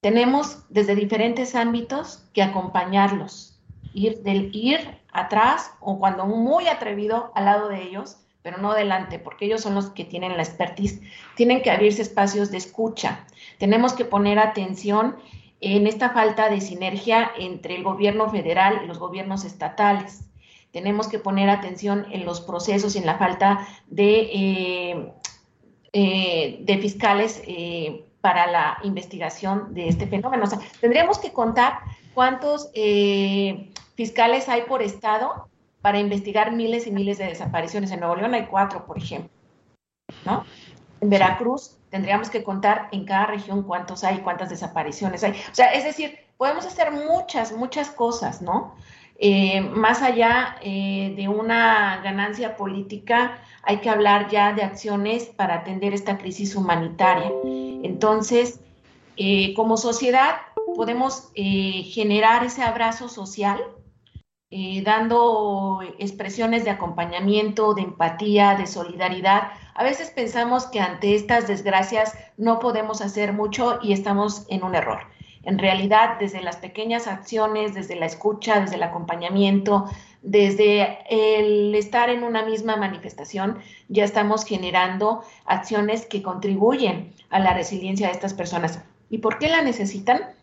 Tenemos desde diferentes ámbitos que acompañarlos, ir del ir atrás o cuando muy atrevido al lado de ellos, pero no delante, porque ellos son los que tienen la expertise. Tienen que abrirse espacios de escucha. Tenemos que poner atención en esta falta de sinergia entre el gobierno federal y los gobiernos estatales. Tenemos que poner atención en los procesos y en la falta de, eh, eh, de fiscales eh, para la investigación de este fenómeno. O sea, tendríamos que contar cuántos fiscales hay por estado para investigar miles y miles de desapariciones. En Nuevo León hay cuatro, por ejemplo. ¿no? En Veracruz tendríamos que contar en cada región cuántos hay, cuántas desapariciones hay. O sea, es decir, podemos hacer muchas, muchas cosas, ¿no? Eh, más allá eh, de una ganancia política, hay que hablar ya de acciones para atender esta crisis humanitaria. Entonces, eh, como sociedad, podemos generar ese abrazo social eh, dando expresiones de acompañamiento, de empatía, de solidaridad. A veces pensamos que ante estas desgracias no podemos hacer mucho y estamos en un error. En realidad, desde las pequeñas acciones, desde la escucha, desde el acompañamiento, desde el estar en una misma manifestación, ya estamos generando acciones que contribuyen a la resiliencia de estas personas. ¿Y por qué la necesitan?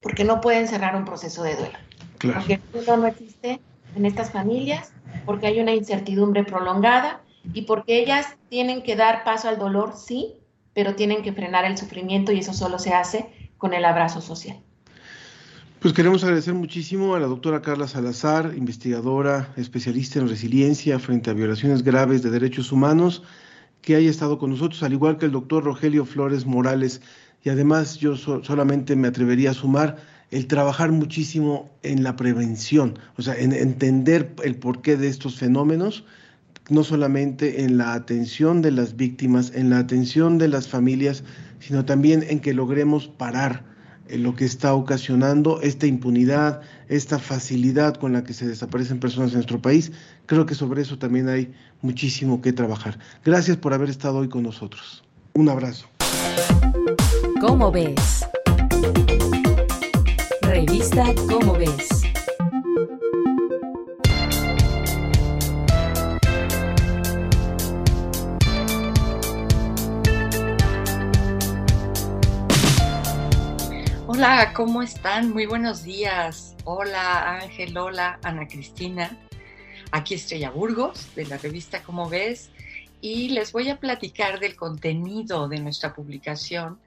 Porque no pueden cerrar un proceso de duelo. Porque el duelo no existe en estas familias, porque hay una incertidumbre prolongada y porque ellas tienen que dar paso al dolor, sí, pero tienen que frenar el sufrimiento y eso solo se hace con el abrazo social. Pues queremos agradecer muchísimo a la doctora Carla Salazar, investigadora, especialista en resiliencia frente a violaciones graves de derechos humanos, que haya estado con nosotros, al igual que el doctor Rogelio Flores Morales. Y además yo solamente me atrevería a sumar el trabajar muchísimo en la prevención, o sea, en entender el porqué de estos fenómenos, no solamente en la atención de las víctimas, en la atención de las familias, sino también en que logremos parar eh, lo que está ocasionando esta impunidad, esta facilidad con la que se desaparecen personas en nuestro país. Creo que sobre eso también hay muchísimo que trabajar. Gracias por haber estado hoy con nosotros. Un abrazo. ¿Cómo ves? Revista Cómo ves. Hola, ¿cómo están? Muy buenos días. Hola Ángel, hola Ana Cristina. Aquí Estrella Burgos de la revista Cómo ves y les voy a platicar del contenido de nuestra publicación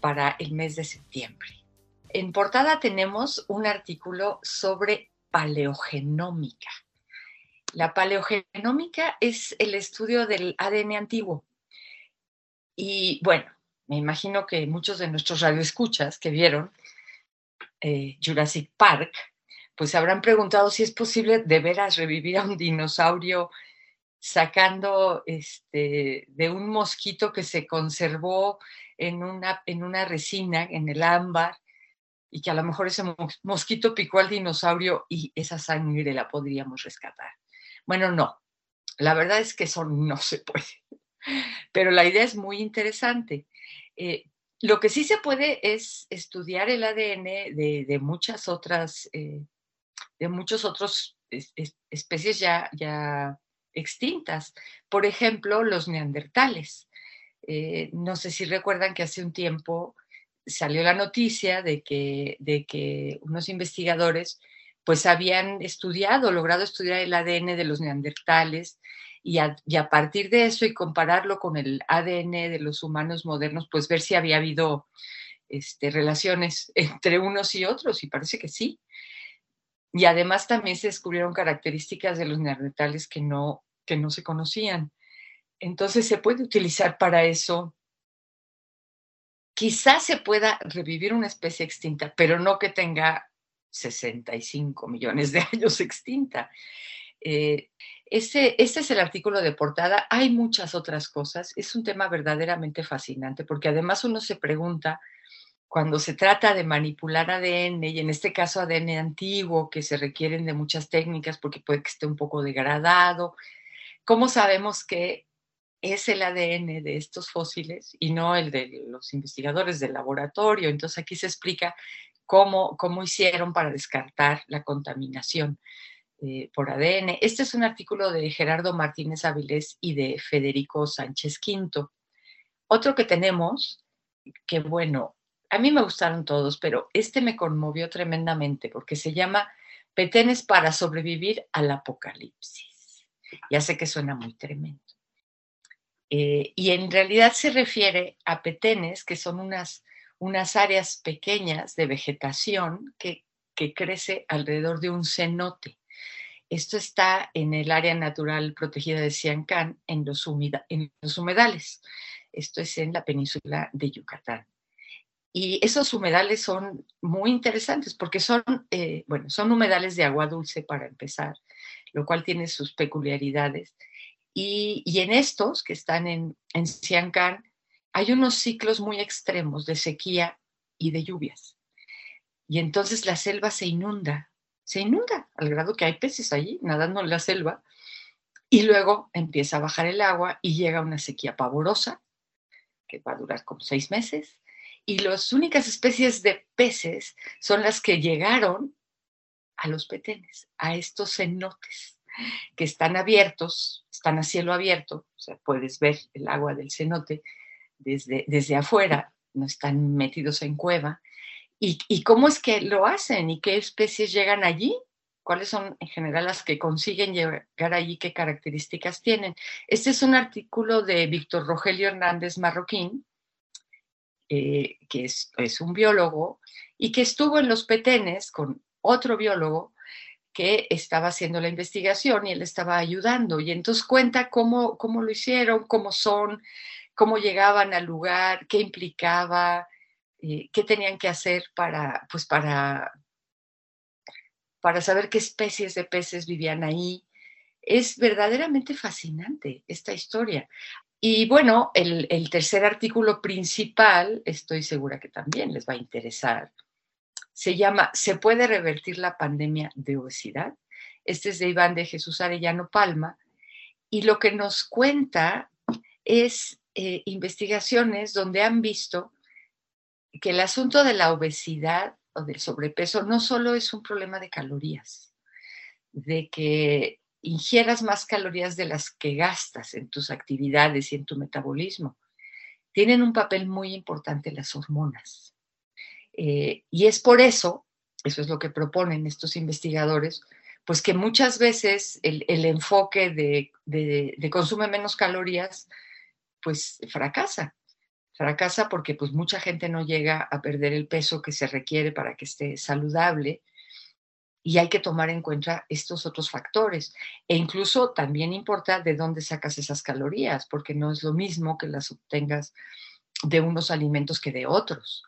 para el mes de septiembre. En portada tenemos un artículo sobre paleogenómica. La paleogenómica es el estudio del ADN antiguo. Y bueno, me imagino que muchos de nuestros radioescuchas que vieron eh, Jurassic Park, pues se habrán preguntado si es posible de veras revivir a un dinosaurio sacando este, de un mosquito que se conservó en una, en una resina, en el ámbar, y que a lo mejor ese mosquito picó al dinosaurio y esa sangre la podríamos rescatar. Bueno, no, la verdad es que eso no se puede, pero la idea es muy interesante. Eh, lo que sí se puede es estudiar el ADN de, muchas otras, eh, de muchos otros especies ya, ya extintas. Por ejemplo, los neandertales. Eh, no sé si recuerdan que hace un tiempo salió la noticia de que, de que unos investigadores pues habían estudiado, logrado estudiar el ADN de los neandertales y a, partir de eso y compararlo con el ADN de los humanos modernos, pues ver si había habido este, relaciones entre unos y otros y parece que sí. Y además también se descubrieron características de los neandertales que no, que no se conocían. Entonces se puede utilizar para eso quizás se pueda revivir una especie extinta, pero no que tenga 65 millones de años extinta. Eh, ese, este es el artículo de portada. Hay muchas otras cosas. Es un tema verdaderamente fascinante porque además uno se pregunta, cuando se trata de manipular ADN, y en este caso ADN antiguo, que se requieren de muchas técnicas porque puede que esté un poco degradado, ¿cómo sabemos que es el ADN de estos fósiles y no el de los investigadores del laboratorio. Entonces aquí se explica cómo, cómo hicieron para descartar la contaminación eh, por ADN. Este es un artículo de Gerardo Martínez Avilés y de Federico Sánchez Quinto. Otro que tenemos, que bueno, a mí me gustaron todos, pero este me conmovió tremendamente porque se llama Petenes para sobrevivir al apocalipsis. Ya sé que suena muy tremendo. Eh, y en realidad se refiere a petenes, que son unas, unas áreas pequeñas de vegetación que, que crece alrededor de un cenote. Esto está en el área natural protegida de Siancán, en los, en los humedales. Esto es en la península de Yucatán. Y esos humedales son muy interesantes porque son, eh, bueno, son humedales de agua dulce para empezar, lo cual tiene sus peculiaridades. Y, en estos que están en, en Siancán, hay unos ciclos muy extremos de sequía y de lluvias. Y entonces la selva se inunda, se inunda al grado que hay peces allí nadando en la selva. Y luego empieza a bajar el agua y llega una sequía pavorosa, que va a durar como seis meses y las únicas especies de peces son las que llegaron a los petenes, a estos cenotes que están abiertos, están a cielo abierto, o sea, puedes ver el agua del cenote desde, desde afuera, no están metidos en cueva. ¿Y, ¿Y cómo es que lo hacen? ¿Y qué especies llegan allí? ¿Cuáles son en general las que consiguen llegar allí? ¿Qué características tienen? Este es un artículo de Víctor Rogelio Hernández Marroquín, eh, que es, un biólogo, y que estuvo en los petenes con otro biólogo que estaba haciendo la investigación y él estaba ayudando. Y entonces cuenta cómo, cómo lo hicieron, cómo son, cómo llegaban al lugar, qué implicaba, eh, qué tenían que hacer para, pues para, para saber qué especies de peces vivían ahí. Es verdaderamente fascinante esta historia. Y bueno, el, tercer artículo principal, estoy segura que también les va a interesar, se llama ¿Se puede revertir la pandemia de obesidad? Este es de Iván de Jesús Arellano Palma. Y lo que nos cuenta es eh, investigaciones donde han visto que el asunto de la obesidad o del sobrepeso no solo es un problema de calorías, de que ingieras más calorías de las que gastas en tus actividades y en tu metabolismo. Tienen un papel muy importante las hormonas. Eh, y es por eso, eso es lo que proponen estos investigadores, pues que muchas veces el, enfoque de, de, consume menos calorías, pues fracasa. Fracasa porque pues mucha gente no llega a perder el peso que se requiere para que esté saludable y hay que tomar en cuenta estos otros factores. E incluso también importa de dónde sacas esas calorías, porque no es lo mismo que las obtengas de unos alimentos que de otros.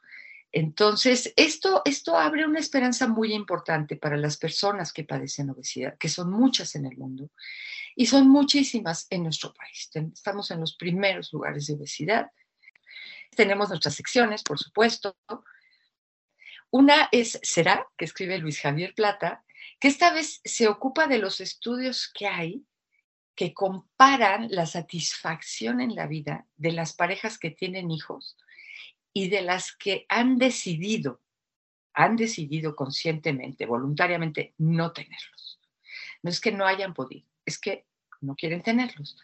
Entonces, esto, esto abre una esperanza muy importante para las personas que padecen obesidad, que son muchas en el mundo y son muchísimas en nuestro país. Estamos en los primeros lugares de obesidad. Tenemos nuestras secciones, por supuesto, una es Será, que escribe Luis Javier Plata, que esta vez se ocupa de los estudios que hay que comparan la satisfacción en la vida de las parejas que tienen hijos y de las que han decidido, han decidido conscientemente, voluntariamente no tenerlos. No es que no hayan podido, es que no quieren tenerlos.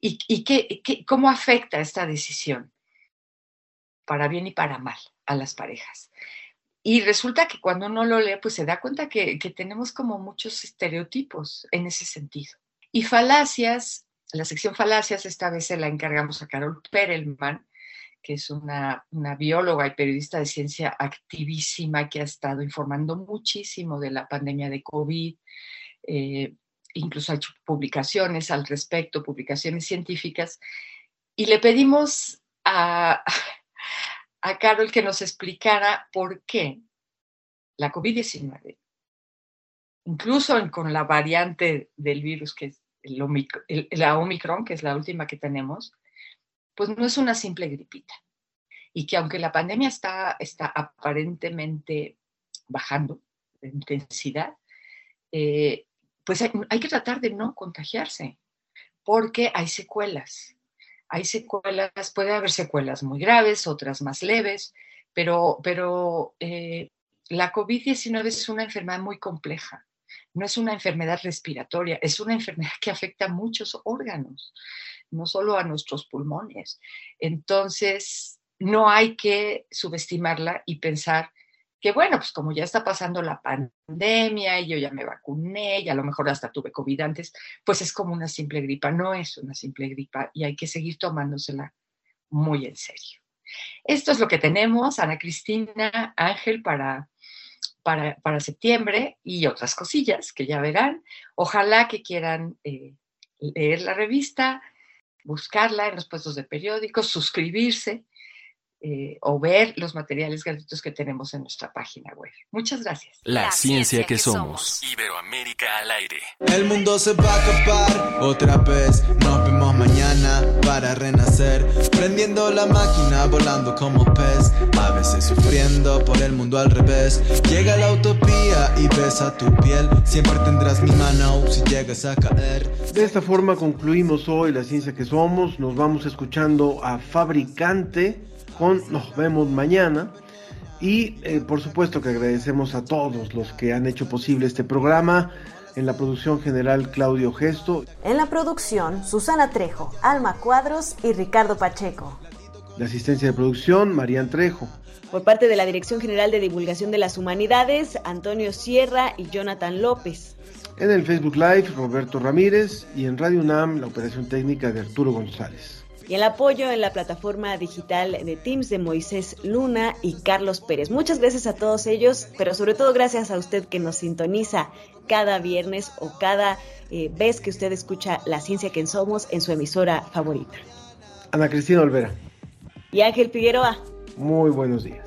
¿Y, y cómo afecta esta decisión? Para bien y para mal a las parejas. Y resulta que cuando uno lo lee, pues se da cuenta que, tenemos como muchos estereotipos en ese sentido. Y falacias, la sección falacias esta vez se la encargamos a Carol Perelman, que es una, bióloga y periodista de ciencia activísima que ha estado informando muchísimo de la pandemia de COVID. Eh, incluso ha hecho publicaciones al respecto, publicaciones científicas. Y le pedimos a, a Carol que nos explicara por qué la COVID-19, incluso con la variante del virus que es la Omicron, que es la última que tenemos, pues no es una simple gripita. Y que aunque la pandemia está, está aparentemente bajando de intensidad, eh, pues hay que tratar de no contagiarse, porque hay secuelas hay secuelas, puede haber secuelas muy graves, otras más leves, pero, pero eh, la COVID-19 es una enfermedad muy compleja. No es una enfermedad respiratoria, es una enfermedad que afecta a muchos órganos, no solo a nuestros pulmones. Entonces, no hay que subestimarla y pensar que bueno, pues como ya está pasando la pandemia y yo ya me vacuné y a lo mejor hasta tuve COVID antes, pues es como una simple gripa, no es una simple gripa y hay que seguir tomándosela muy en serio. Esto es lo que tenemos, Ana Cristina, Ángel, para, para, para septiembre y otras cosillas que ya verán. Ojalá que quieran eh, leer la revista, buscarla en los puestos de periódicos, suscribirse eh, o ver los materiales gratuitos que tenemos en nuestra página web. Muchas gracias. La, ciencia, que, somos. Iberoamérica al aire. El mundo se va a acabar otra vez. Nos vemos mañana para renacer. Prendiendo la máquina, volando como pez. A veces sufriendo por el mundo al revés. Llega la utopía y besa tu piel. Siempre tendrás mi mano si llegas a caer. De esta forma concluimos hoy la ciencia que somos. Nos vamos escuchando a Fabricante con Nos vemos mañana. Y eh, por supuesto que agradecemos a todos los que han hecho posible este programa. En la producción general Claudio Gesto. En la producción Susana Trejo, Alma Cuadros y Ricardo Pacheco. La asistencia de producción Marían Trejo. Por parte de la Dirección General de Divulgación de las Humanidades, Antonio Sierra y Jonathan López. En el Facebook Live, Roberto Ramírez. Y en Radio UNAM, la operación técnica de Arturo González y el apoyo en la plataforma digital de Teams de Moisés Luna y Carlos Pérez. Muchas gracias a todos ellos, pero sobre todo gracias a usted que nos sintoniza cada viernes o cada eh, vez que usted escucha La Ciencia que Somos en su emisora favorita. Ana Cristina Olvera. Y Ángel Figueroa. Muy buenos días.